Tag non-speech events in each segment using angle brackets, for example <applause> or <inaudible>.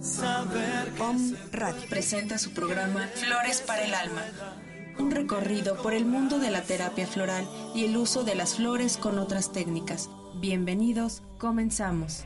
cbp.gov/careers. Om Radio presenta su programa Flores para el Alma. Un recorrido por el mundo de la terapia floral y el uso de las flores con otras técnicas. Bienvenidos, comenzamos.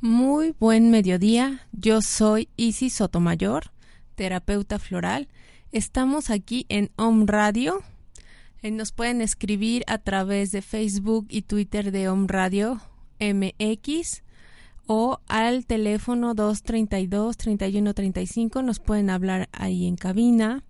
Muy buen mediodía. Yo soy Isis Sotomayor, terapeuta floral. Estamos aquí en Om Radio. Eh, Nos pueden escribir a través de Facebook y Twitter de Om Radio MX o al teléfono 232-3135. Nos pueden hablar ahí en cabina.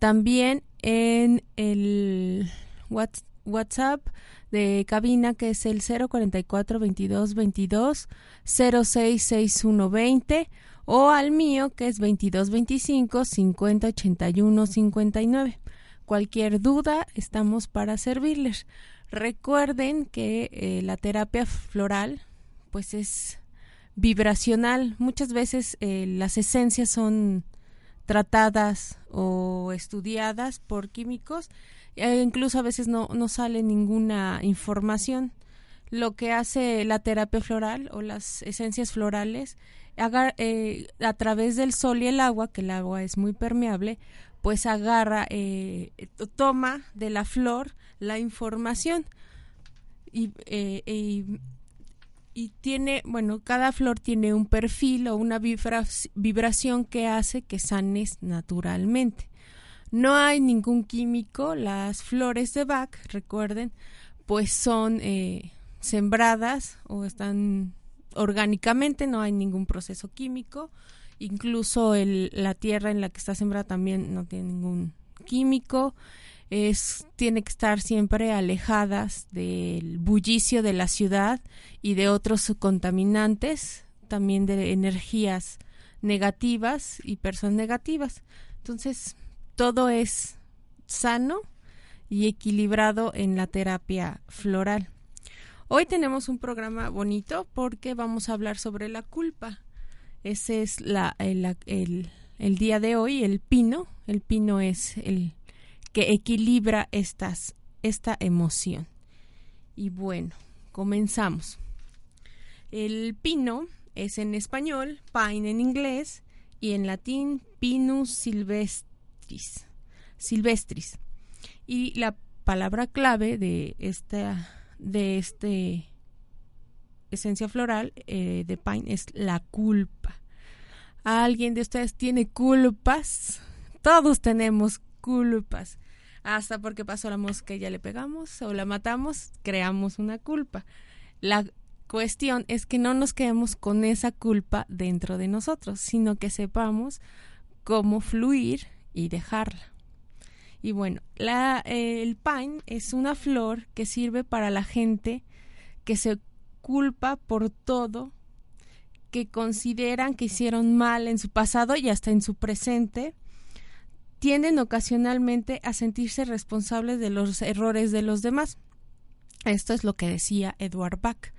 También en el Whats- WhatsApp de cabina que es el 044 22 22 066120 o al mío que es 22 25 50 81 59. Cualquier duda estamos para servirles. Recuerden que eh, la terapia floral pues es vibracional. Muchas veces eh, las esencias son tratadas o estudiadas por químicos e incluso a veces no, no sale ninguna información. Lo que hace la terapia floral o las esencias florales agar- eh, a través del sol y el agua, que el agua es muy permeable, pues agarra, eh, to- toma de la flor la información y, eh, y y tiene, bueno, cada flor tiene un perfil o una vibra- vibración que hace que sanes naturalmente. No hay ningún químico, las flores de Bach, recuerden, pues son eh, sembradas o están orgánicamente, no hay ningún proceso químico, incluso el, la tierra en la que está sembrada también no tiene ningún químico, es, tiene que estar siempre alejadas del bullicio de la ciudad y de otros contaminantes, también de energías negativas y personas negativas. Entonces, todo es sano y equilibrado en la terapia floral. Hoy tenemos un programa bonito porque vamos a hablar sobre la culpa. Ese es el, día de hoy, el pino. El pino es el que equilibra esta emoción. Y bueno, comenzamos. El pino es en español, pine en inglés y en latín pinus silvestris. Silvestris. Y la palabra clave de esta de este esencia floral eh, de pine es la culpa. ¿Alguien de ustedes tiene culpas? Todos tenemos culpas. Hasta porque pasó la mosca y ya le pegamos o la matamos, creamos una culpa. La cuestión es que no nos quedemos con esa culpa dentro de nosotros, sino que sepamos cómo fluir y dejarla. Y bueno, la, eh, el pine es una flor que sirve para la gente que se culpa por todo, que consideran que hicieron mal en su pasado y hasta en su presente, tienden ocasionalmente a sentirse responsables de los errores de los demás. Esto es lo que decía Edward Bach.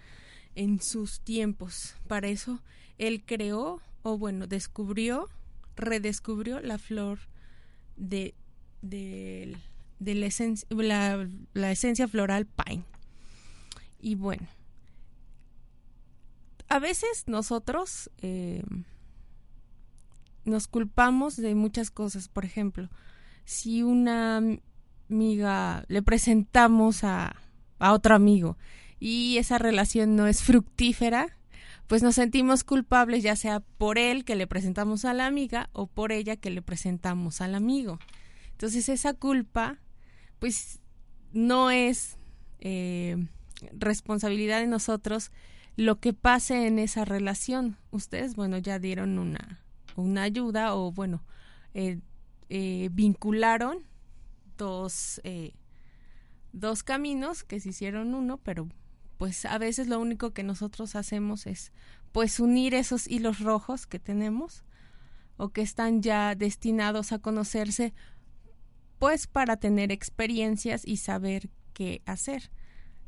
en sus tiempos. Para eso él creó, o bueno, descubrió, redescubrió la flor de, de, la, esencia, la, esencia floral pine. Y bueno, a veces nosotros eh, nos culpamos de muchas cosas. Por ejemplo, si una amiga le presentamos a, a otro amigo y esa relación no es fructífera, pues nos sentimos culpables ya sea por él que le presentamos a la amiga o por ella que le presentamos al amigo. Entonces esa culpa pues no es eh, responsabilidad de nosotros lo que pase en esa relación. Ustedes, bueno, ya dieron una, una ayuda o bueno, eh, eh, vincularon dos, dos caminos que se hicieron uno, pero pues a veces lo único que nosotros hacemos es pues unir esos hilos rojos que tenemos o que están ya destinados a conocerse pues para tener experiencias y saber qué hacer.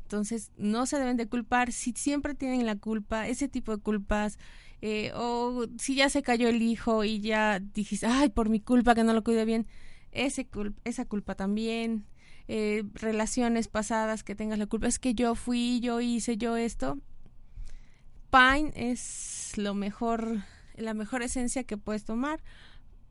Entonces no se deben de culpar si siempre tienen la culpa, ese tipo de culpas, eh, o si ya se cayó el hijo y ya dijiste, ay, por mi culpa que no lo cuide bien, ese esa culpa también, eh, relaciones pasadas que tengas la culpa, es que yo fui, yo hice, yo esto. Pine es lo mejor, la mejor esencia que puedes tomar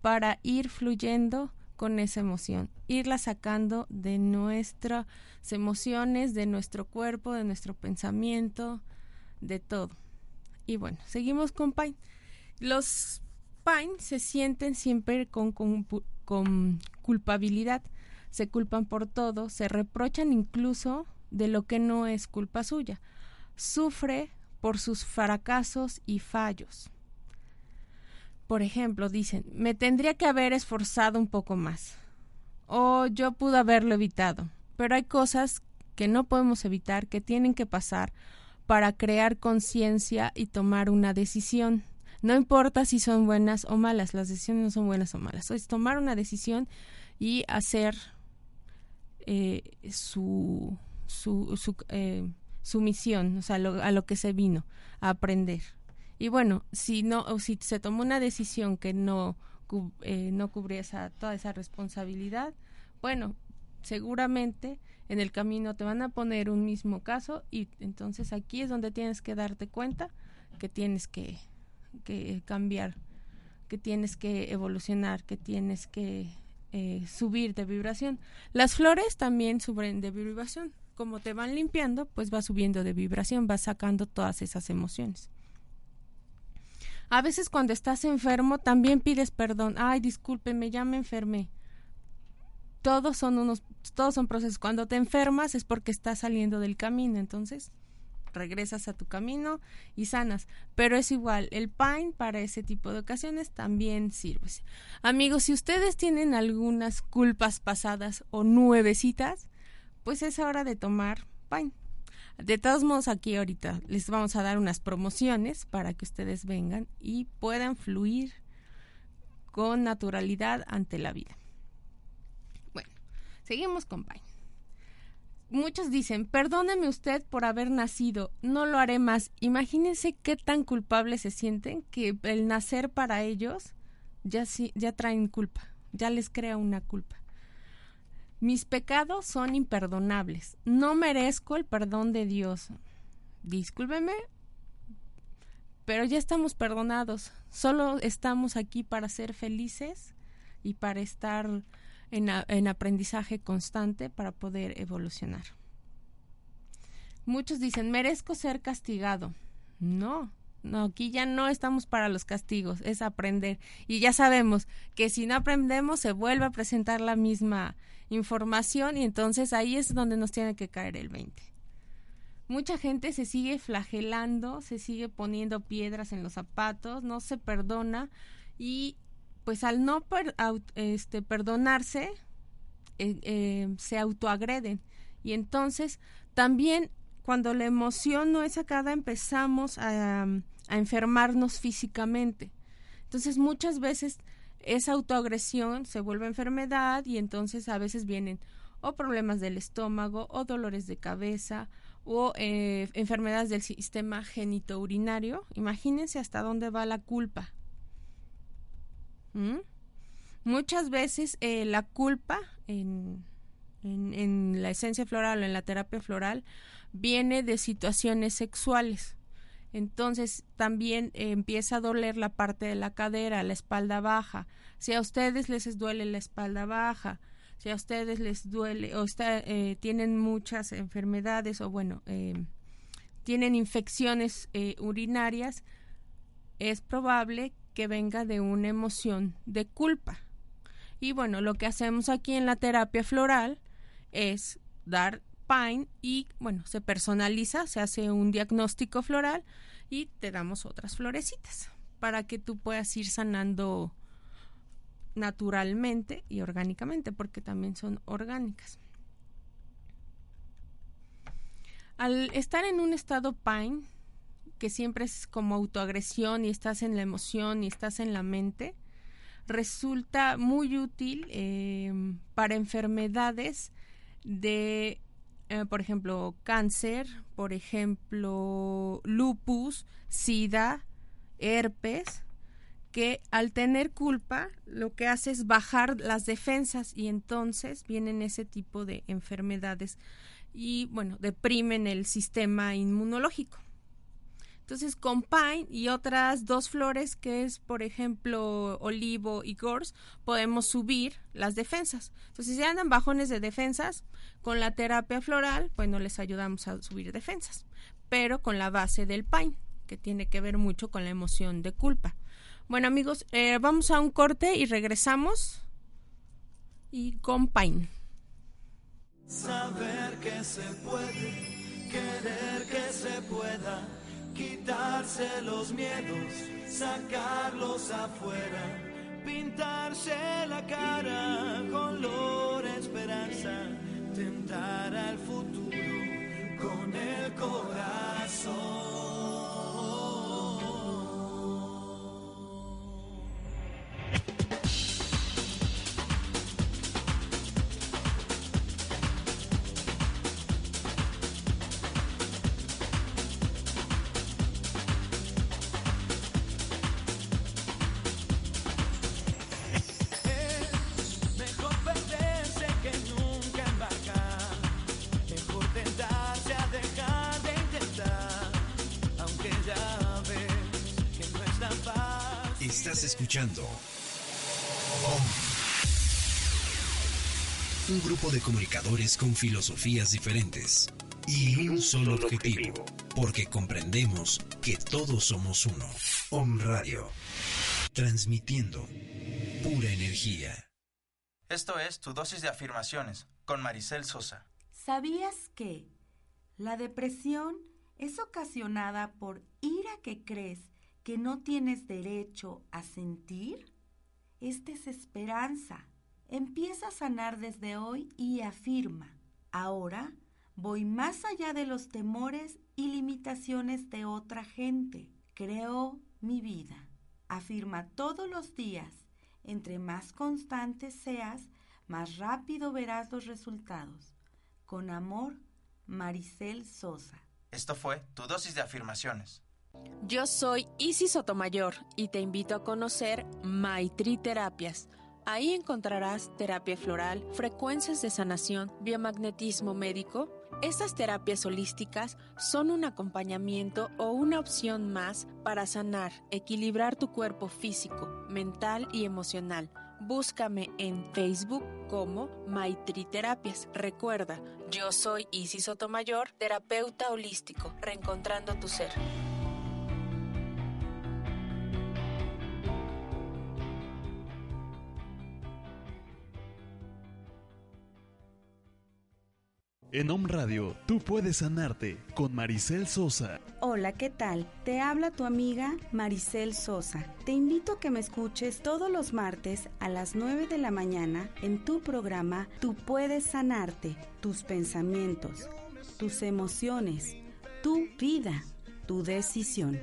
para ir fluyendo con esa emoción, irla sacando de nuestras emociones, de nuestro cuerpo, de nuestro pensamiento, de todo. Y bueno, seguimos con Pine. Los Pine se sienten siempre con, con, con culpabilidad se culpan por todo, se reprochan incluso de lo que no es culpa suya. Sufre por sus fracasos y fallos. Por ejemplo, dicen, me tendría que haber esforzado un poco más. O yo pude haberlo evitado. Pero hay cosas que no podemos evitar, que tienen que pasar para crear conciencia y tomar una decisión. No importa si son buenas o malas, las decisiones no son buenas o malas. Es tomar una decisión y hacer eh, su, su, su, eh, su, misión, o sea, a lo que se vino, a aprender. Y bueno, si no, o si se tomó una decisión que no, eh, no cubría esa, toda esa responsabilidad, bueno, seguramente en el camino te van a poner un mismo caso y entonces aquí es donde tienes que darte cuenta que tienes que, que cambiar, que tienes que evolucionar, que tienes que eh, subir de vibración. Las flores también suben de vibración. Como te van limpiando, pues va subiendo de vibración, va sacando todas esas emociones. A veces cuando estás enfermo también pides perdón. Ay, discúlpeme, ya me enfermé. Todos son unos, todos son procesos. Cuando te enfermas es porque estás saliendo del camino. Entonces, regresas a tu camino y sanas. Pero es igual, el Pine para ese tipo de ocasiones también sirve. Amigos, si ustedes tienen algunas culpas pasadas o nuevecitas, pues es hora de tomar Pine. De todos modos, aquí ahorita les vamos a dar unas promociones para que ustedes vengan y puedan fluir con naturalidad ante la vida. Bueno, seguimos con Pine muchos dicen, perdóneme usted por haber nacido, no lo haré más. Imagínense qué tan culpables se sienten que el nacer para ellos ya, ya traen culpa, ya les crea una culpa. Mis pecados son imperdonables, no merezco el perdón de Dios. Discúlpeme, pero ya estamos perdonados, solo estamos aquí para ser felices y para estar en, aprendizaje constante para poder evolucionar. Muchos dicen, merezco ser castigado. No, no, aquí ya no estamos para los castigos, es aprender. Y ya sabemos que si no aprendemos se vuelve a presentar la misma información y entonces ahí es donde nos tiene que caer el 20. Mucha gente se sigue flagelando, se sigue poniendo piedras en los zapatos, no se perdona y pues al no este, perdonarse, eh, eh, se autoagreden. Y entonces también cuando la emoción no es sacada empezamos a, a enfermarnos físicamente. Entonces muchas veces esa autoagresión se vuelve enfermedad y entonces a veces vienen o problemas del estómago o dolores de cabeza o eh, enfermedades del sistema genitourinario. Imagínense hasta dónde va la culpa. ¿Mm? Muchas veces eh, la culpa en, en, la esencia floral o en la terapia floral viene de situaciones sexuales. Entonces también eh, empieza a doler la parte de la cadera, la espalda baja. Si a ustedes les duele la espalda baja, si a ustedes les duele o eh, tienen muchas enfermedades o bueno, eh, tienen infecciones eh, urinarias, es probable que venga de una emoción de culpa. Y bueno, lo que hacemos aquí en la terapia floral es dar Pine y bueno, se personaliza, se hace un diagnóstico floral y te damos otras florecitas para que tú puedas ir sanando naturalmente y orgánicamente, porque también son orgánicas. Al estar en un estado pine, que siempre es como autoagresión y estás en la emoción y estás en la mente, resulta muy útil em, para enfermedades de, eh, por ejemplo, cáncer, por ejemplo, lupus, sida, herpes, que al tener culpa lo que hace es bajar las defensas y entonces vienen ese tipo de enfermedades y bueno, deprimen el sistema inmunológico. Entonces con pine y otras dos flores que es por ejemplo olivo y gorse podemos subir las defensas. Entonces si andan bajones de defensas, con la terapia floral, bueno, les ayudamos a subir defensas, pero con la base del pine, que tiene que ver mucho con la emoción de culpa. Bueno amigos, eh, vamos a un corte y regresamos. Y con Pain. Saber que se puede, querer que se pueda, quitarse los miedos, sacarlos afuera, pintarse la cara, color esperanza, tentar al futuro con el corazón. Escuchando Un grupo de comunicadores con filosofías diferentes y un solo objetivo, porque comprendemos que todos somos uno. Om Radio, transmitiendo pura energía. Esto es tu dosis de afirmaciones con Maricel Sosa. ¿Sabías que la depresión es ocasionada por ira que crees que no tienes derecho a sentir? Es desesperanza. Empieza a sanar desde hoy y afirma, ahora voy más allá de los temores y limitaciones de otra gente. Creo mi vida. Afirma todos los días. Entre más constante seas, más rápido verás los resultados. Con amor, Maricel Sosa. Esto fue tu dosis de afirmaciones. Yo soy Isis Sotomayor y te invito a conocer Maitri Terapias. Ahí encontrarás terapia floral, frecuencias de sanación, biomagnetismo médico. Estas terapias holísticas son un acompañamiento o una opción más para sanar, equilibrar tu cuerpo físico, mental y emocional. Búscame en Facebook como Maitri Terapias. Recuerda, yo soy Isis Sotomayor, terapeuta holístico, reencontrando tu ser. En Om Radio, tú puedes sanarte con Maricel Sosa. Hola, ¿qué tal? Te habla tu amiga Maricel Sosa. Te invito a que me escuches todos los martes a las 9 de la mañana en tu programa Tú puedes sanarte, tus pensamientos, tus emociones, tu vida, tu decisión.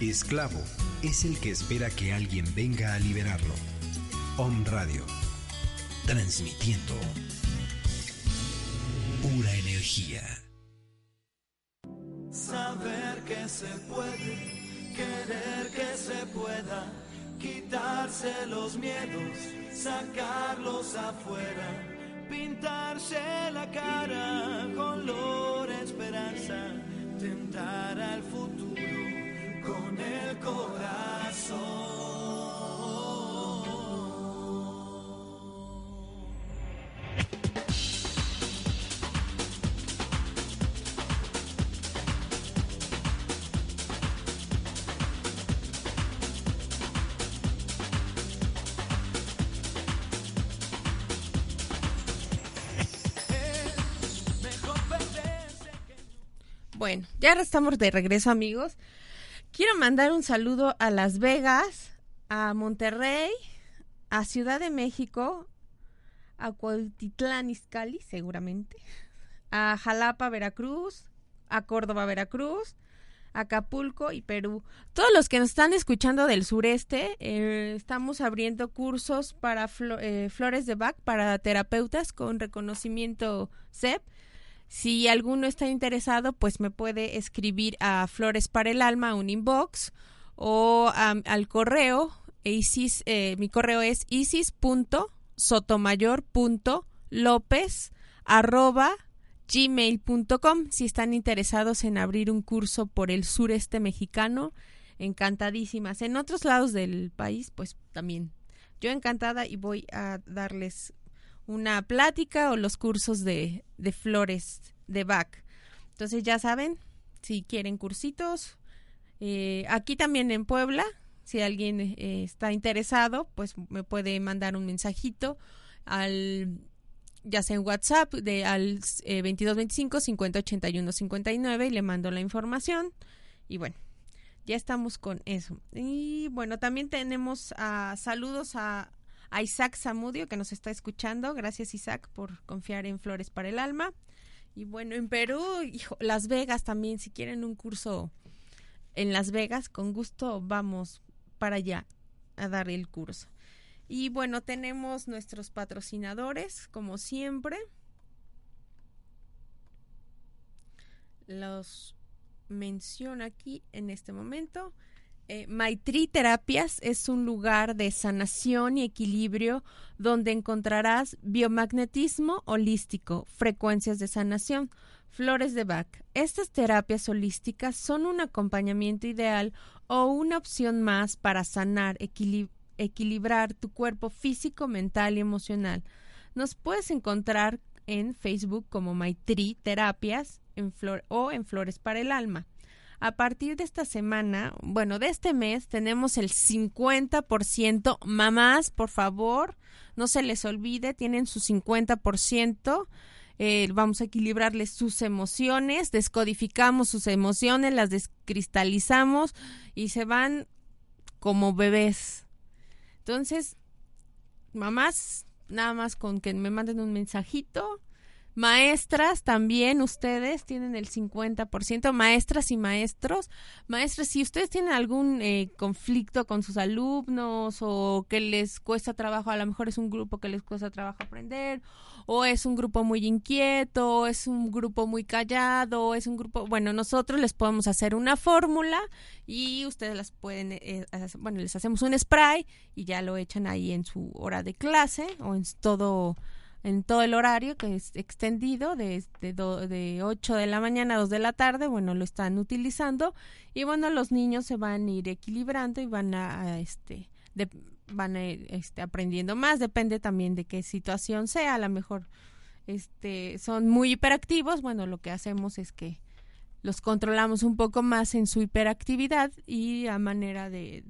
Esclavo es el que espera que alguien venga a liberarlo. Om Radio. Transmitiendo pura energía. Saber que se puede, querer que se pueda, quitarse los miedos, sacarlos afuera, pintarse la cara con color esperanza, tentar al futuro con el corazón. Bueno, ya estamos de regreso amigos. Quiero mandar un saludo a Las Vegas, a Monterrey, a Ciudad de México, a Cuautitlán Izcalli, seguramente, a Jalapa, Veracruz, a Córdoba, Veracruz, Acapulco y Perú. Todos los que nos están escuchando del sureste, eh, estamos abriendo cursos para eh, flores de Bach para terapeutas con reconocimiento CEP si alguno está interesado, pues me puede escribir a Flores para el Alma, un inbox, o al correo, Isis, eh, mi correo es isis.sotomayor.lopez arroba si están interesados en abrir un curso por el sureste mexicano encantadísimas. En otros lados del país pues también. Yo encantada y voy a darles una plática o los cursos de, de flores de Bach. Entonces ya saben, si quieren cursitos, eh, aquí también en Puebla, si alguien eh, está interesado, pues me puede mandar un mensajito al ya sea en WhatsApp de al eh, 2225 5081 59 y le mando la información y bueno ya estamos con eso y bueno también tenemos uh, saludos a a Isaac Zamudio que nos está escuchando. Gracias Isaac por confiar en Flores para el Alma. Y bueno, en Perú, Las Vegas también, si quieren un curso en Las Vegas, con gusto vamos para allá a dar el curso. Y bueno, tenemos nuestros patrocinadores, como siempre. Los menciono aquí en este momento. Eh, Maitri Terapias es un lugar de sanación y equilibrio donde encontrarás biomagnetismo holístico, frecuencias de sanación, flores de Bach. Estas terapias holísticas son un acompañamiento ideal o una opción más para sanar, equilibrar tu cuerpo físico, mental y emocional. Nos puedes encontrar en Facebook como Maitri Terapias o en Flores para el Alma. A partir de esta semana, bueno, de este mes, tenemos el 50%. Mamás, por favor, no se les olvide, tienen su 50%. Eh, vamos a equilibrarles sus emociones, descodificamos sus emociones, las descristalizamos y se van como bebés. Entonces, mamás, nada más con que me manden un mensajito Maestras también, ustedes tienen el 50%, maestras y maestros. Maestras, si ustedes tienen algún eh, conflicto con sus alumnos o que les cuesta trabajo, a lo mejor es un grupo que les cuesta trabajo aprender, o es un grupo muy inquieto, o es un grupo muy callado, o es un grupo, bueno, nosotros les podemos hacer una fórmula y ustedes las pueden, eh, bueno, les hacemos un spray y ya lo echan ahí en su hora de clase o en todo en todo el horario que es extendido de, de, de 8 de la mañana a 2 de la tarde, bueno, lo están utilizando. Y bueno, los niños se van a ir equilibrando y van a, este, van a ir este, aprendiendo más, depende también de qué situación sea, a lo mejor este, son muy hiperactivos, bueno, lo que hacemos es que los controlamos un poco más en su hiperactividad y a manera de,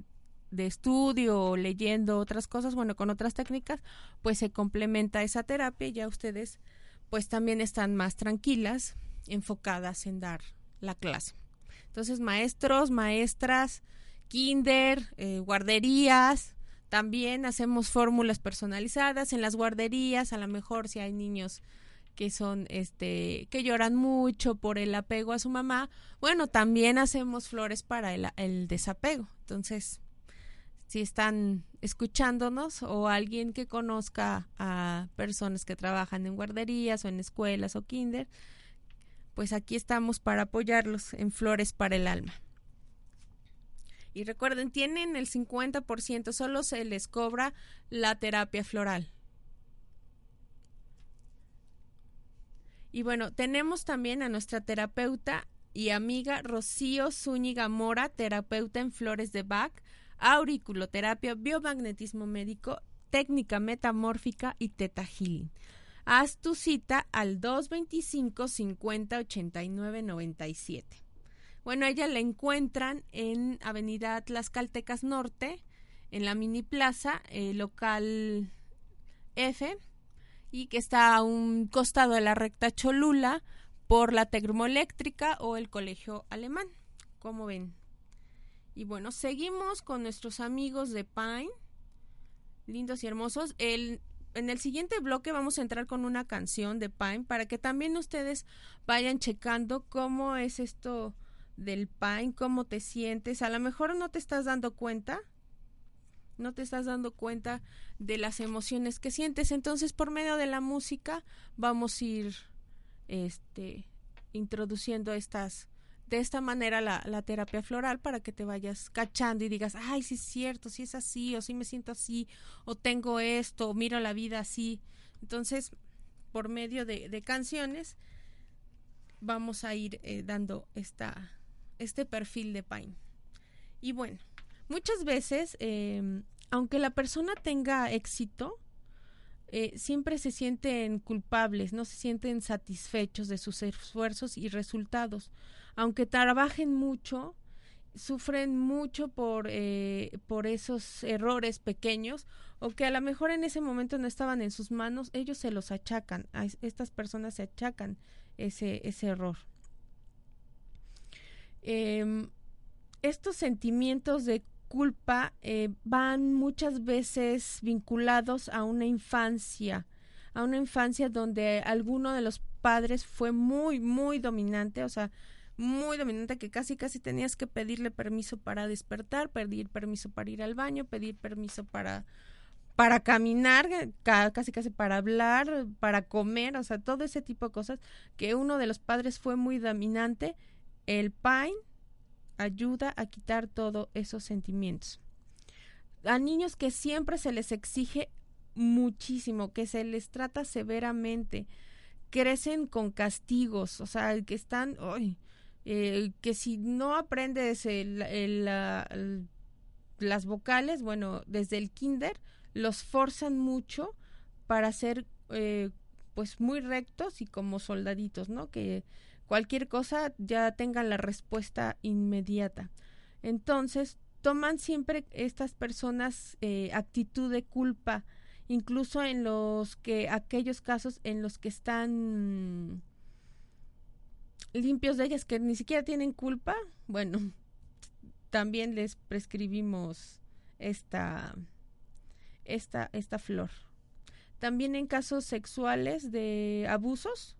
de estudio o leyendo otras cosas, bueno, con otras técnicas, pues se complementa esa terapia y ya ustedes pues también están más tranquilas, enfocadas en dar la clase. Entonces, maestros, maestras, kinder, eh, guarderías, también hacemos fórmulas personalizadas en las guarderías, a lo mejor si hay niños que son este que lloran mucho por el apego a su mamá, bueno, también hacemos flores para el, el desapego. Entonces, si están escuchándonos o alguien que conozca a personas que trabajan en guarderías o en escuelas o kinder, pues aquí estamos para apoyarlos en Flores para el Alma. Y recuerden, tienen el 50%, solo se les cobra la terapia floral. Y bueno, tenemos también a nuestra terapeuta y amiga Rocío Zúñiga Mora, terapeuta en flores de Bach, auriculoterapia, biomagnetismo médico, técnica metamórfica y teta healing. Haz tu cita al 225 50 89 97. Bueno, ella la encuentran en Avenida Tlaxcaltecas Norte, en la mini plaza, eh, local F, y que está a un costado de la recta Cholula por la termoeléctrica o el colegio alemán. como ven? Y bueno, seguimos con nuestros amigos de Pine, lindos y hermosos. El, en el siguiente bloque vamos a entrar con una canción de Pine para que también ustedes vayan checando cómo es esto del Pine, cómo te sientes. A lo mejor no te estás dando cuenta, no te estás dando cuenta de las emociones que sientes. Entonces, por medio de la música, vamos a ir este, introduciendo estas, de esta manera la, la, terapia floral para que te vayas cachando y digas, ay, sí es cierto, sí es así, o sí me siento así, o tengo esto, o miro la vida así. Entonces, por medio de, de canciones, vamos a ir eh, dando esta, este perfil de Pine. Y bueno, muchas veces, eh, aunque la persona tenga éxito, eh, siempre se sienten culpables, no se sienten satisfechos de sus esfuerzos y resultados. Aunque trabajen mucho, sufren mucho por, eh, por esos errores pequeños o que a lo mejor en ese momento no estaban en sus manos, ellos se los achacan, a estas personas se achacan ese, ese error. Eh, estos sentimientos de culpa eh, van muchas veces vinculados a una infancia, a una infancia donde alguno de los padres fue muy, muy dominante, o sea, muy dominante que casi, casi tenías que pedirle permiso para despertar, pedir permiso para ir al baño, pedir permiso para para caminar, casi casi para hablar, para comer, o sea, todo ese tipo de cosas que uno de los padres fue muy dominante, el Pine ayuda a quitar todos esos sentimientos. A niños que siempre se les exige muchísimo, que se les trata severamente, crecen con castigos, o sea, que están, eh, que si no aprendes las vocales, bueno, desde el kinder, los forzan mucho para ser, eh, pues, muy rectos y como soldaditos, ¿no? Que cualquier cosa ya tengan la respuesta inmediata. Entonces, toman siempre estas personas eh, actitud de culpa, incluso en los que aquellos casos en los que están limpios de ellas que ni siquiera tienen culpa, bueno, <laughs> también les prescribimos esta esta esta flor. También en casos sexuales de abusos,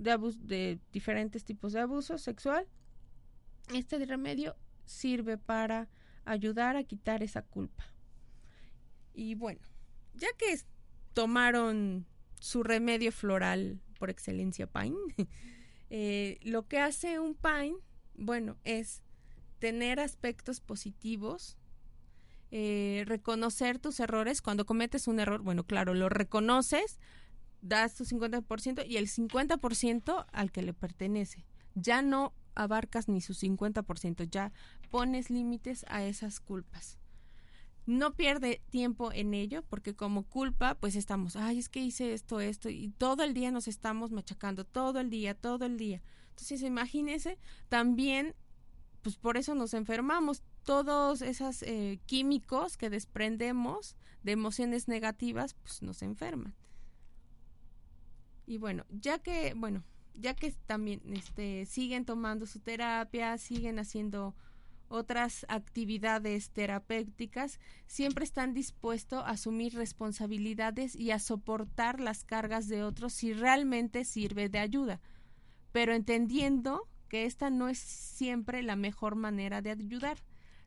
de, diferentes tipos de abuso sexual, este remedio sirve para ayudar a quitar esa culpa. Y bueno, ya que tomaron su remedio floral por excelencia Pine, <laughs> eh, lo que hace un Pine, bueno, es tener aspectos positivos, eh, reconocer tus errores. Cuando cometes un error, bueno, claro, lo reconoces, das tu 50% y el 50% al que le pertenece. Ya no abarcas ni su 50%, ya pones límites a esas culpas. No pierde tiempo en ello porque como culpa pues estamos, ay, es que hice esto, esto y todo el día nos estamos machacando, todo el día, todo el día. Entonces imagínese, también pues por eso nos enfermamos. Todos esos eh, químicos que desprendemos de emociones negativas pues nos enferman. Y bueno, ya que, bueno, ya que también este, siguen tomando su terapia, siguen haciendo otras actividades terapéuticas, siempre están dispuestos a asumir responsabilidades y a soportar las cargas de otros si realmente sirve de ayuda, pero entendiendo que esta no es siempre la mejor manera de ayudar.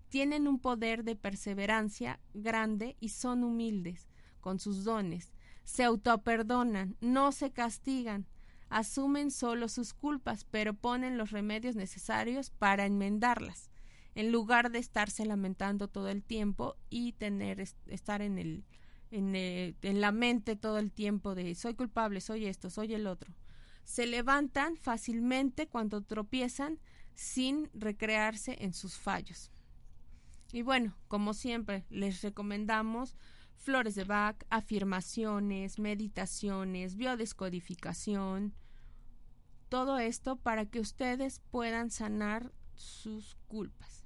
tienen un poder de perseverancia grande y son humildes con sus dones. Se autoperdonan, no se castigan, asumen solo sus culpas, pero ponen los remedios necesarios para enmendarlas, en lugar de estarse lamentando todo el tiempo y tener estar en el en, eh, en la mente todo el tiempo de soy culpable, soy esto, soy el otro. Se levantan fácilmente cuando tropiezan sin recrearse en sus fallos. Y bueno, como siempre, les recomendamos flores de Bach, afirmaciones, meditaciones, biodescodificación, todo esto para que ustedes puedan sanar sus culpas.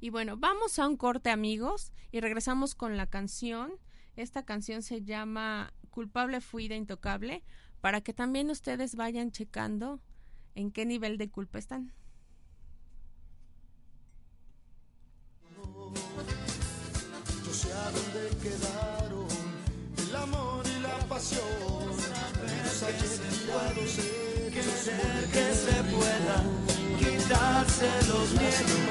Y bueno, vamos a un corte amigos y regresamos con la canción. Esta canción se llama Culpable fui de intocable para que también ustedes vayan checando en qué nivel de culpa están. Yo sé a dónde quedaron el amor y la pasión. Querer que se pueda quitarse los miedos,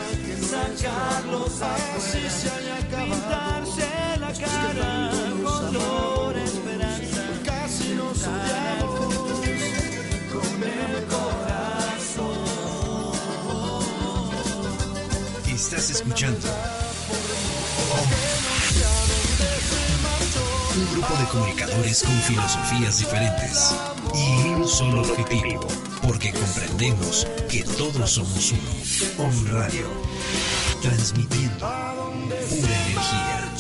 sacarlos afuera, pintarse la cara, color esperanza, casi nos odiamos con el corazón. Estás escuchando un grupo de comunicadores con filosofías diferentes y un solo objetivo, porque comprendemos que todos somos uno. Om Radio, transmitiendo pura energía.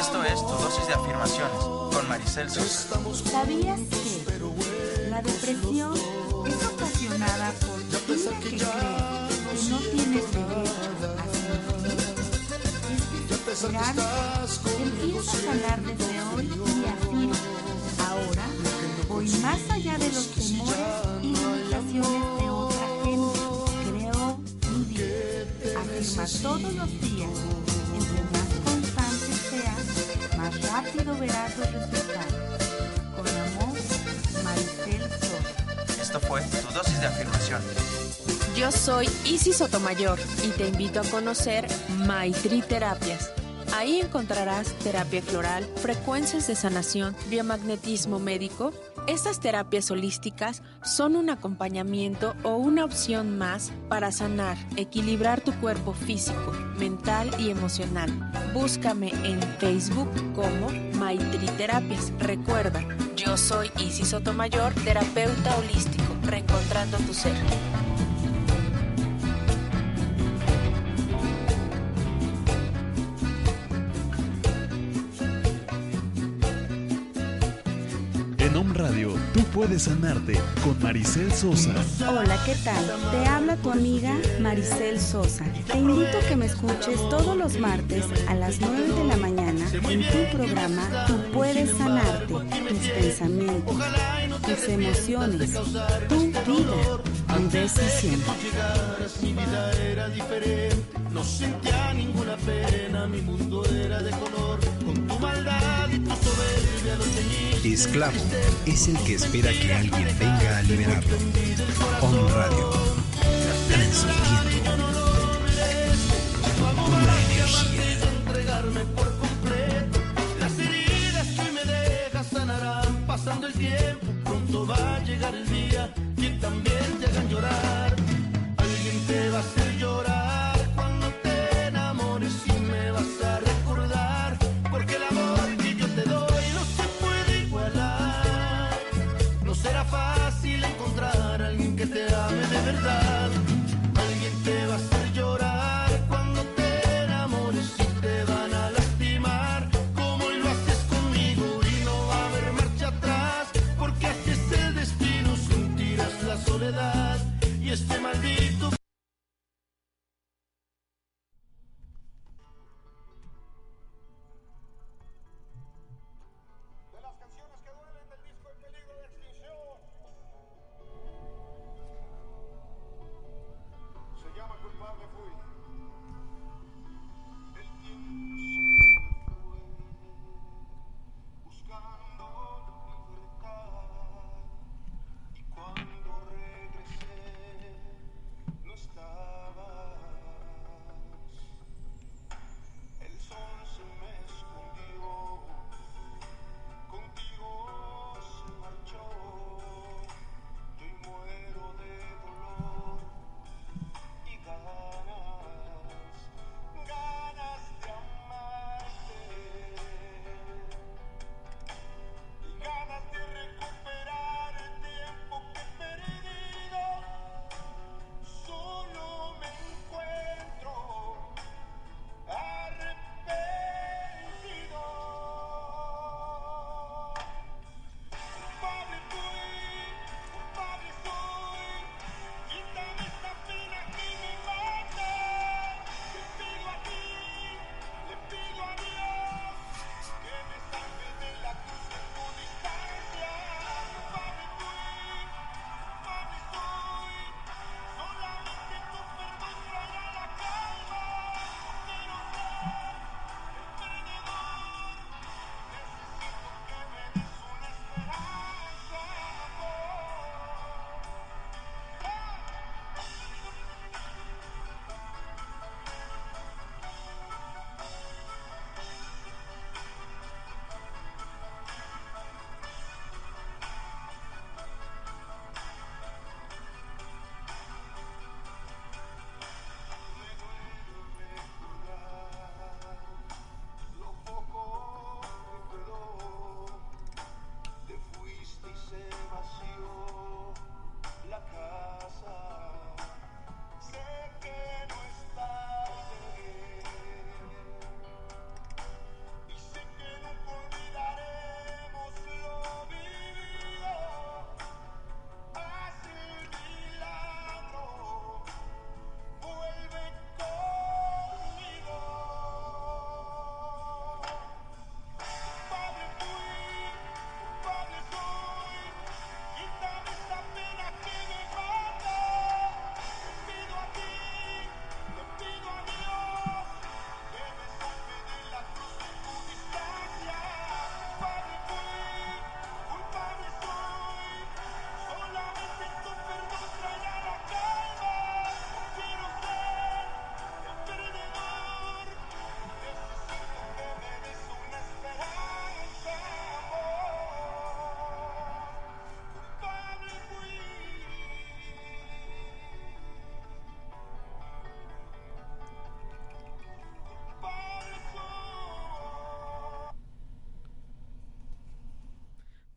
Esto es tu dosis de afirmaciones con Maricel Sosa. ¿Sabías que la depresión es ocasionada por ira que cree que no tienes derecho a sentir? Sanar desde hoy y afirma. Ahora voy más allá de los temores y limitaciones de otra gente. Creo mi vida. Afirma todos los días. Entre más constante seas, más rápido verás los resultados. Con amor, Maricel Sosa. Esto fue tu dosis de afirmaciones. Yo soy Isis Sotomayor y te invito a conocer Maitri Terapias. Ahí encontrarás terapia floral, frecuencias de sanación, biomagnetismo médico. Estas terapias holísticas son un acompañamiento o una opción más para sanar, equilibrar tu cuerpo físico, mental y emocional. Búscame en Facebook como Maitri Terapias. Recuerda, yo soy Isis Sotomayor, terapeuta holístico, reencontrando tu ser. Puedes sanarte con Maricel Sosa. Hola, ¿qué tal? Te habla tu amiga Maricel Sosa. Te invito a que me escuches todos los martes a las 9 de la mañana en tu programa Tú puedes sanarte, tus pensamientos, tus emociones, tu vida, tu decisión. Mi vida era diferente, no sentía ninguna pena, mi mundo era de color, con tu maldad y tu soberbia lo tenía. Esclavo es el que espera que alguien venga a liberarlo. Om Radio, transmitiendo pura energía. entregarme por completo. Las heridas que hoy me dejas sanarán pasando el tiempo. Pronto va a llegar el día que también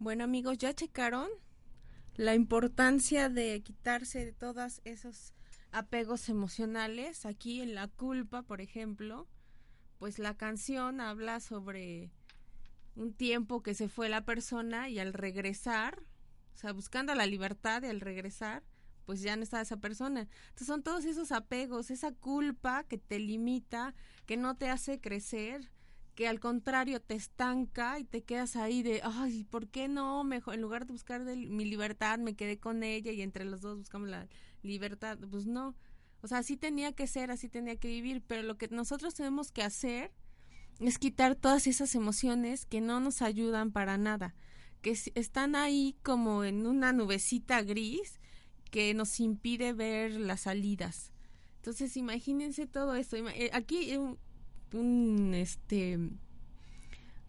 Bueno amigos, ¿ya checaron la importancia de quitarse de todos esos apegos emocionales? Aquí en la culpa, por ejemplo, pues la canción habla sobre un tiempo que se fue la persona y al regresar, o sea, buscando la libertad y al regresar, pues ya no está esa persona. Entonces son todos esos apegos, esa culpa que te limita, que no te hace crecer, que al contrario te estanca y te quedas ahí de, ay, ¿por qué no? Mejor, en lugar de buscar mi libertad, me quedé con ella y entre los dos buscamos la libertad. Pues no. O sea, así tenía que ser, así tenía que vivir, pero lo que nosotros tenemos que hacer es quitar todas esas emociones que no nos ayudan para nada, que están ahí como en una nubecita gris que nos impide ver las salidas. Entonces, imagínense todo esto. Eh, aquí un este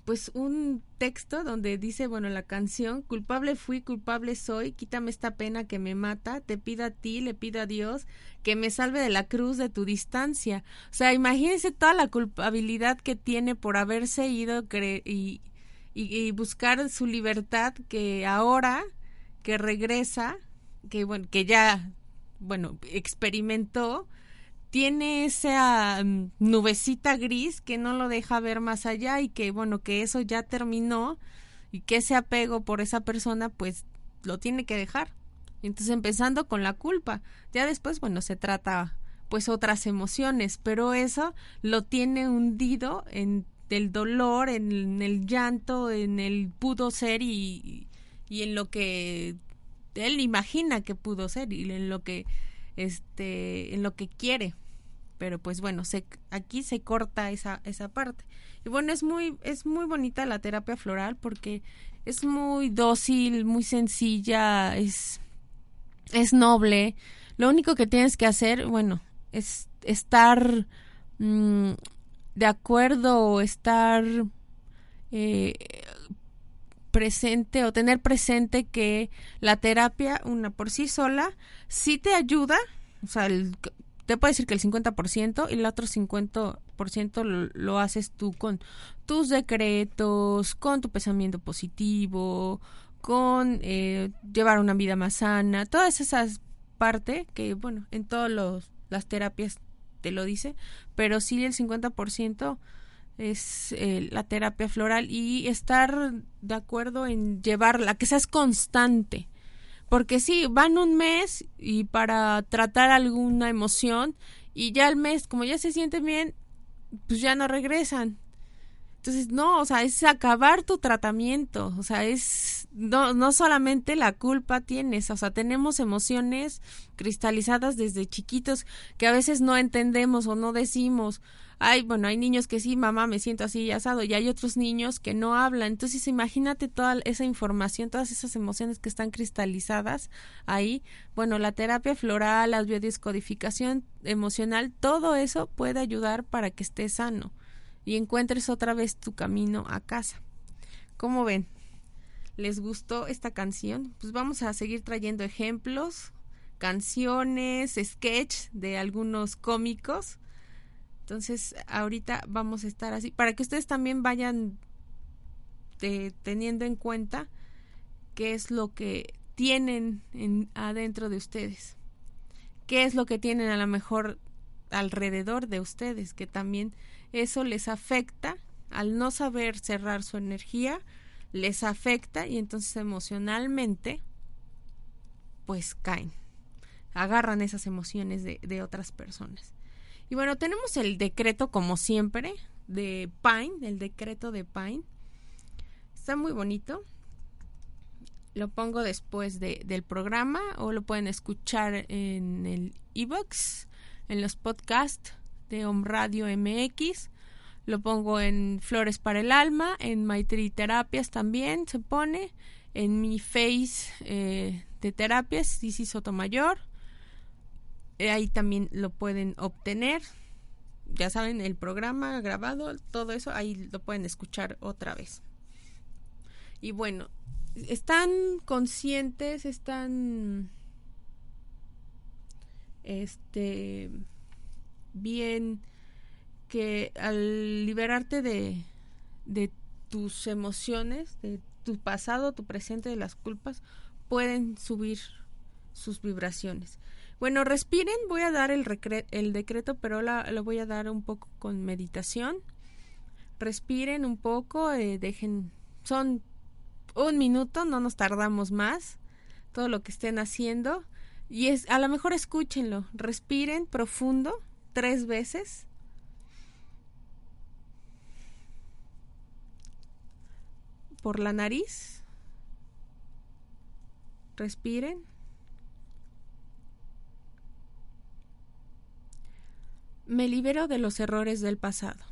pues un texto donde dice, bueno, la canción, culpable fui, culpable soy, quítame esta pena que me mata, te pido a ti, le pido a Dios que me salve de la cruz de tu distancia. O sea, imagínense toda la culpabilidad que tiene por haberse ido y, y, buscar su libertad que ahora que regresa, que bueno, que ya, bueno, experimentó, tiene esa mm, nubecita gris que no lo deja ver más allá y que bueno, que eso ya terminó y que ese apego por esa persona pues lo tiene que dejar. Entonces empezando con la culpa, ya después bueno, se trata pues otras emociones, pero eso lo tiene hundido en el dolor, en, el llanto, en el pudo ser y, y en lo que él imagina que pudo ser y en lo que este en lo que quiere pero pues bueno, se, aquí se corta esa, esa parte. Y bueno, es muy, es muy bonita la terapia floral porque es muy dócil, muy sencilla, es, es noble. Lo único que tienes que hacer, bueno, es estar mm, de acuerdo o estar eh, presente o tener presente que la terapia, una por sí sola, sí te ayuda, o sea, el, te puede decir que el 50% y el otro 50% lo, lo, haces tú con tus decretos, con tu pensamiento positivo, con eh, llevar una vida más sana, todas esas partes que, bueno, en todas las terapias te lo dice, pero sí el 50% es eh, la terapia floral y estar de acuerdo en llevarla, que seas constante porque sí, van un mes y para tratar alguna emoción y ya al mes, como ya se sienten bien, pues ya no regresan. Entonces, no, o sea, es acabar tu tratamiento, o sea, es, no, no solamente la culpa tienes, o sea, tenemos emociones cristalizadas desde chiquitos que a veces no entendemos o no decimos, hay, bueno, hay niños que sí, mamá, me siento así y asado, y hay otros niños que no hablan. Entonces, imagínate toda esa información, todas esas emociones que están cristalizadas ahí. Bueno, la terapia floral, la biodescodificación emocional, todo eso puede ayudar para que estés sano y encuentres otra vez tu camino a casa. ¿Cómo ven? ¿Les gustó esta canción? Pues vamos a seguir trayendo ejemplos, canciones, sketch de algunos cómicos entonces, ahorita vamos a estar así, para que ustedes también vayan teniendo en cuenta qué es lo que tienen en, adentro de ustedes, qué es lo que tienen a lo mejor alrededor de ustedes, que también eso les afecta al no saber cerrar su energía, les afecta y entonces emocionalmente pues caen, agarran esas emociones de otras personas. Y bueno, tenemos el decreto como siempre de Pine, el decreto de Pine. Está muy bonito. Lo pongo después de, del programa o lo pueden escuchar en el e-box, en los podcasts de Home Radio MX. Lo pongo en Flores para el Alma, en Maitri Terapias también se pone, en mi face eh, de terapias, Sisi Sotomayor ahí también lo pueden obtener. Ya saben, el programa grabado, todo eso, ahí lo pueden escuchar otra vez. Y bueno, están conscientes, están este bien que al liberarte de, de tus emociones, de tu pasado, tu presente de las culpas, pueden subir sus vibraciones. Bueno, respiren, voy a dar el, el decreto, pero lo voy a dar un poco con meditación. Respiren un poco, eh, dejen, son un minuto, no nos tardamos más, todo lo que estén haciendo. Y es, a lo mejor escúchenlo, respiren profundo tres veces. Por la nariz. Respiren. Me libero de los errores del pasado,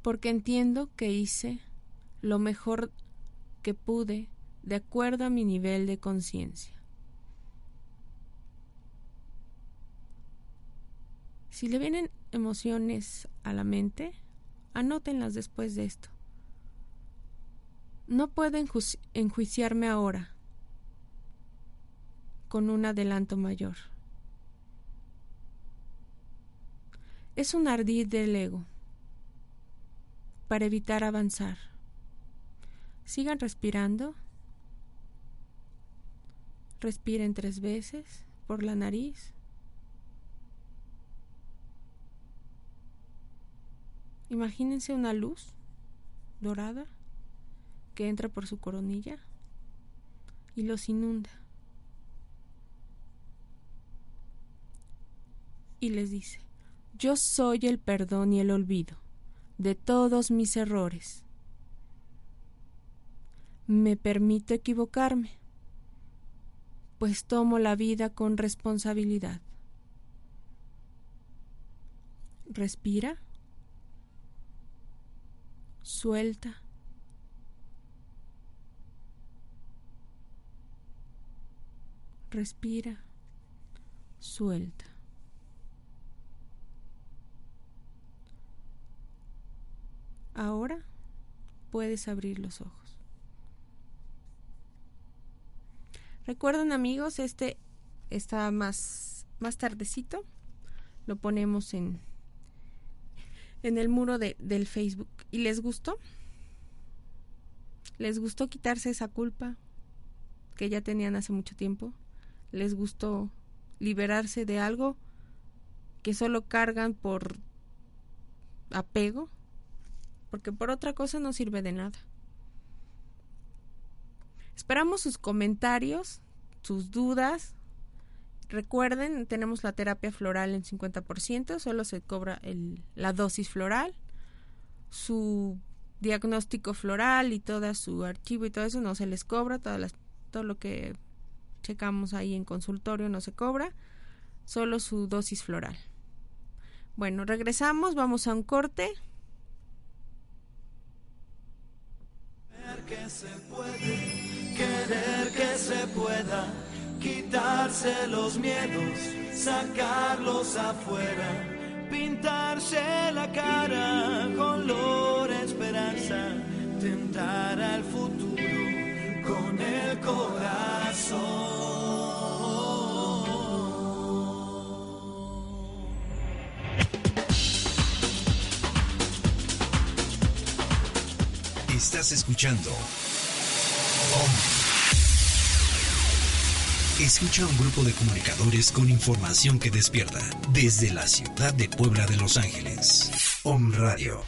porque entiendo que hice lo mejor que pude de acuerdo a mi nivel de conciencia. Si le vienen emociones a la mente, anótenlas después de esto. No puedo enjuiciarme ahora con un adelanto mayor. Es un ardid del ego para evitar avanzar. Sigan respirando. Respiren tres veces por la nariz. Imagínense una luz dorada que entra por su coronilla y los inunda. Y les dice, yo soy el perdón y el olvido de todos mis errores. Me permito equivocarme, pues tomo la vida con responsabilidad. Respira. Suelta. Respira. Suelta. Ahora puedes abrir los ojos. Recuerden amigos, este está más, más tardecito. Lo ponemos en, en el muro de, del Facebook. ¿Y les gustó? ¿Les gustó quitarse esa culpa que ya tenían hace mucho tiempo? ¿Les gustó liberarse de algo que solo cargan por apego? Porque por otra cosa no sirve de nada. Esperamos sus comentarios, sus dudas. Recuerden, tenemos la terapia floral en 50%, solo se cobra la dosis floral, su diagnóstico floral y todo su archivo y todo eso no se les cobra, todo lo que checamos ahí en consultorio no se cobra, solo su dosis floral. Bueno, regresamos, vamos a un corte. Que se puede, querer que se pueda, quitarse los miedos, sacarlos afuera, pintarse la cara, color esperanza, tentar al futuro con el corazón. Estás escuchando. Escucha un grupo de comunicadores con información que despierta desde la ciudad de Puebla de Los Ángeles. Om Radio.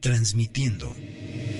Transmitiendo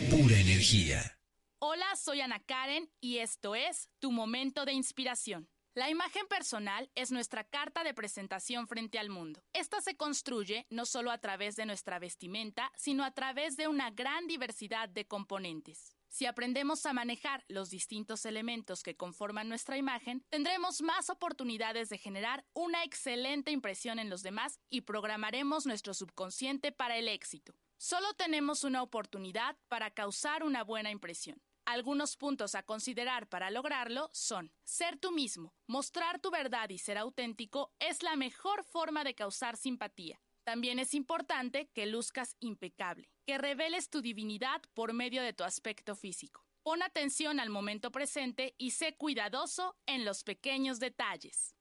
pura energía. Hola, soy Ana Karen y esto es Tu Momento de Inspiración. La imagen personal es nuestra carta de presentación frente al mundo. Esta se construye no solo a través de nuestra vestimenta, sino a través de una gran diversidad de componentes. Si aprendemos a manejar los distintos elementos que conforman nuestra imagen, tendremos más oportunidades de generar una excelente impresión en los demás y programaremos nuestro subconsciente para el éxito. Solo tenemos una oportunidad para causar una buena impresión. Algunos puntos a considerar para lograrlo son ser tú mismo, mostrar tu verdad y ser auténtico es la mejor forma de causar simpatía. También es importante que luzcas impecable, que reveles tu divinidad por medio de tu aspecto físico. Pon atención al momento presente y sé cuidadoso en los pequeños detalles.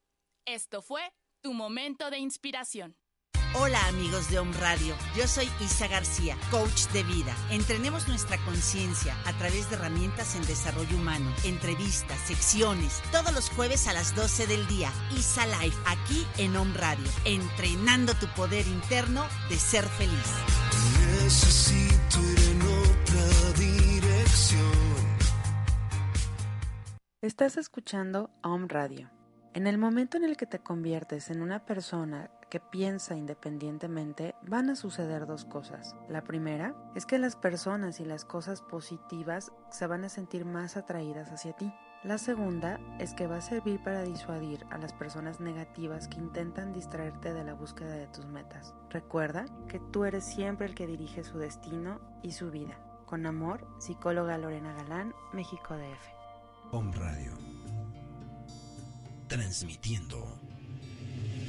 Esto fue tu momento de inspiración. Hola amigos de Home Radio, yo soy Isa García, coach de vida. Entrenemos nuestra conciencia a través de herramientas en desarrollo humano, entrevistas, secciones, todos los jueves a las 12 del día. Isa Live, aquí en Home Radio, entrenando tu poder interno de ser feliz. Necesito ir en otra dirección. Estás escuchando Home Radio. En el momento en el que te conviertes en una persona que piensa independientemente, van a suceder dos cosas. La primera es que las personas y las cosas positivas se van a sentir más atraídas hacia ti. La segunda es que va a servir para disuadir a las personas negativas que intentan distraerte de la búsqueda de tus metas. Recuerda que tú eres siempre el que dirige su destino y su vida. Con amor, psicóloga Lorena Galán, México DF. Home Radio. Transmitiendo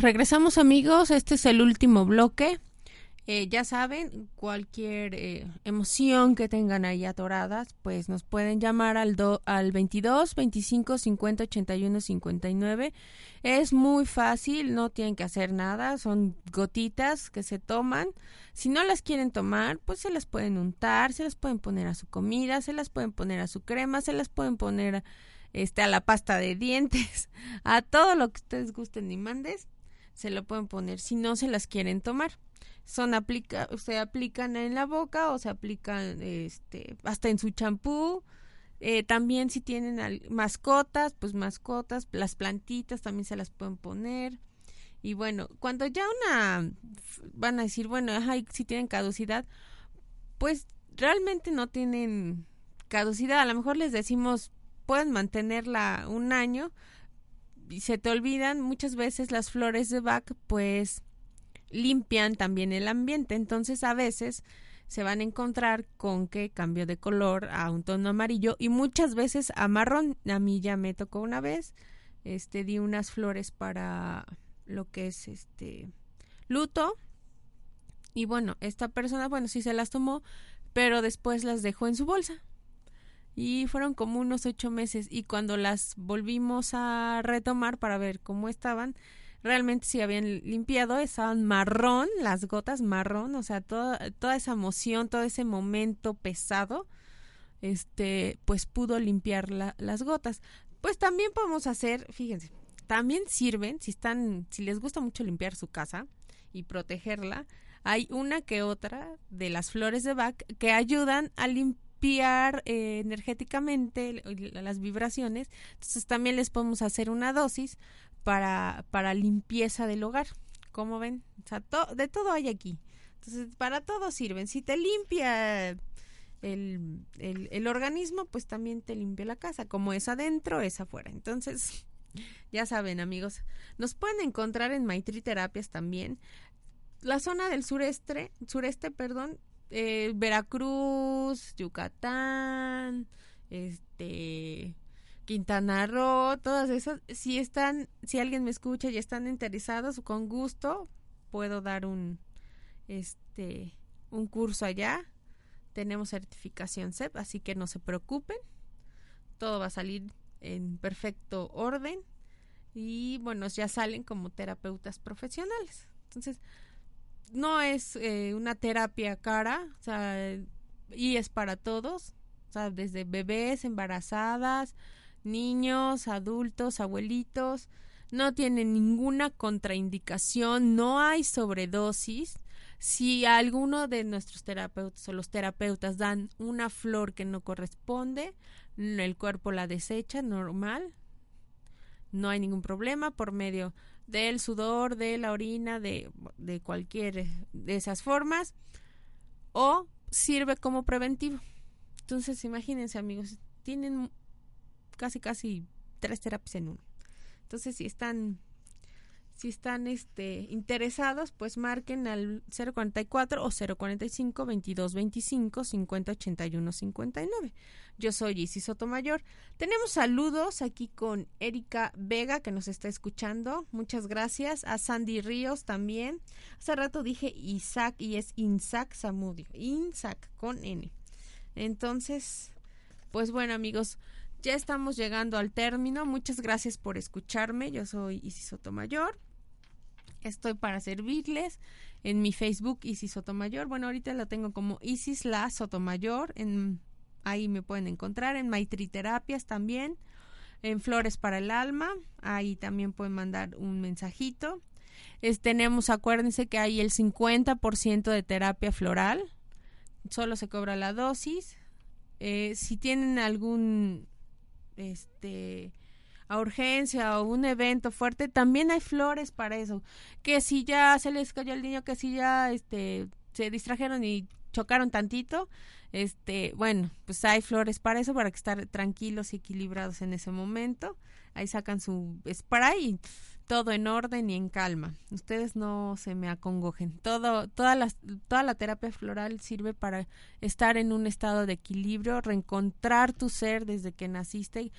Pues regresamos amigos, este es el último bloque Eh, ya saben, cualquier eh, emoción que tengan ahí atoradas, pues nos pueden llamar al, do, al 22 25 50 81 59. Es muy fácil, no tienen que hacer nada, son gotitas que se toman. Si no las quieren tomar, pues se las pueden untar, se las pueden poner a su comida, se las pueden poner a su crema, se las pueden poner este, a la pasta de dientes, <laughs> a todo lo que ustedes gusten y mandes, se lo pueden poner si no se las quieren tomar. Son aplica se aplican en la boca o se aplican este hasta en su champú. Eh, también si tienen mascotas pues mascotas las plantitas también se las pueden poner. Y bueno cuando ya una van a decir bueno si tienen caducidad pues realmente no tienen caducidad. A lo mejor les decimos pueden mantenerla un año se te olvidan muchas veces las flores de Bach pues limpian también el ambiente. Entonces a veces se van a encontrar con que cambio de color a un tono amarillo y muchas veces a marrón. A mí ya me tocó una vez, este di unas flores para lo que es este luto y bueno, esta persona, bueno, sí se las tomó, pero después las dejó en su bolsa. Y fueron como unos ocho meses y cuando las volvimos a retomar para ver cómo estaban, realmente si habían limpiado, estaban marrón, las gotas marrón, o sea, toda, esa emoción, todo ese momento pesado, este, pues pudo limpiar las gotas. Pues también podemos hacer, fíjense, también sirven, si están, si les gusta mucho limpiar su casa y protegerla, hay una que otra de las flores de Bach que ayudan a limpiar eh, energéticamente las vibraciones. Entonces también les podemos hacer una dosis para, para limpieza del hogar. como ven? O sea, de todo hay aquí. Entonces, para todo sirven. Si te limpia el, el, el, organismo, pues también te limpia la casa. Como es adentro, es afuera. Entonces, <laughs> ya saben, amigos. Nos pueden encontrar en Maitri Terapias también. La zona del sureste, sureste, perdón, eh, Veracruz, Yucatán, este, Quintana Roo, todas esas, si están, si alguien me escucha y están interesados, con gusto puedo dar un, este, un curso allá. Tenemos certificación CEP, así que no se preocupen. Todo va a salir en perfecto orden y bueno, ya salen como terapeutas profesionales. Entonces, no es eh, una terapia cara, o sea, y es para todos, o sea, desde bebés, embarazadas, niños, adultos, abuelitos, no tienen ninguna contraindicación, no hay sobredosis. Si alguno de nuestros terapeutas o los terapeutas dan una flor que no corresponde, el cuerpo la desecha normal, no hay ningún problema por medio del sudor, de la orina, de, de cualquier de esas formas, o sirve como preventivo. Entonces, imagínense amigos, tienen casi casi tres terapias en uno. Entonces, si están si están este interesados, pues marquen al 044 o 045 2225 5081 59. Yo soy Isis Sotomayor. Tenemos saludos aquí con Erika Vega que nos está escuchando. Muchas gracias. A Sandy Ríos también. Hace rato dije Isaac y es Insac Samudio. Insac con N. Entonces, pues bueno amigos, ya estamos llegando al término. Muchas gracias por escucharme. Yo soy Isis Sotomayor. Estoy para servirles en mi Facebook Isis Sotomayor. Bueno, ahorita lo tengo como Isis La Sotomayor. En, ahí me pueden encontrar. En Maitri Terapias también. En Flores para el Alma. Ahí también pueden mandar un mensajito. tenemos, acuérdense que hay el 50% de terapia floral. Solo se cobra la dosis. Eh, si tienen algún este a urgencia o un evento fuerte, también hay flores para eso. Que si ya se les cayó el niño, que si ya este se distrajeron y chocaron tantito, este, bueno, pues hay flores para eso, para que estar tranquilos y equilibrados en ese momento. Ahí sacan su spray y todo en orden y en calma. Ustedes no se me acongojen. Todo, toda, la, toda la terapia floral sirve para estar en un estado de equilibrio, reencontrar tu ser desde que naciste,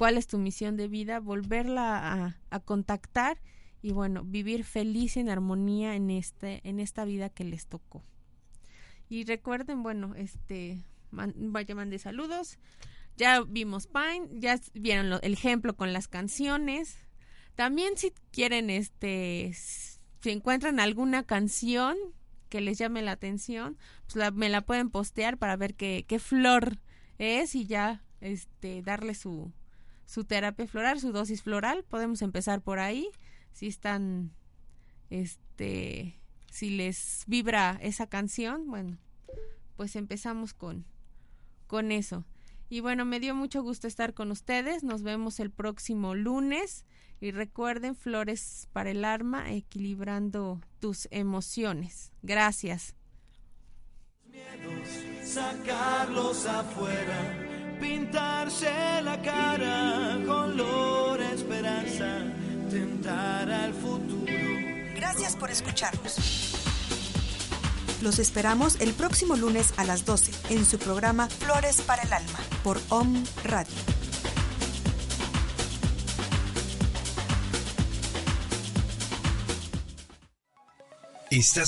cuál es tu misión de vida, volverla a, contactar y bueno, vivir feliz en armonía en este en esta vida que les tocó. Y recuerden, bueno, este vaya mande saludos. Ya vimos Pine, ya vieron el ejemplo con las canciones. También si quieren este si encuentran alguna canción que les llame la atención, pues me la pueden postear para ver qué, qué flor es y ya este darle su su terapia floral, su dosis floral. Podemos empezar por ahí. Si están, este, si les vibra esa canción, bueno, pues empezamos con, con eso. Y bueno, me dio mucho gusto estar con ustedes. Nos vemos el próximo lunes. Y recuerden, flores para el arma, equilibrando tus emociones. Gracias. sacarlos afuera pintarse la cara, color esperanza, tentar al futuro. Gracias por escucharnos. Los esperamos el próximo lunes a las 12 en su programa Flores para el Alma por OM Radio. Estás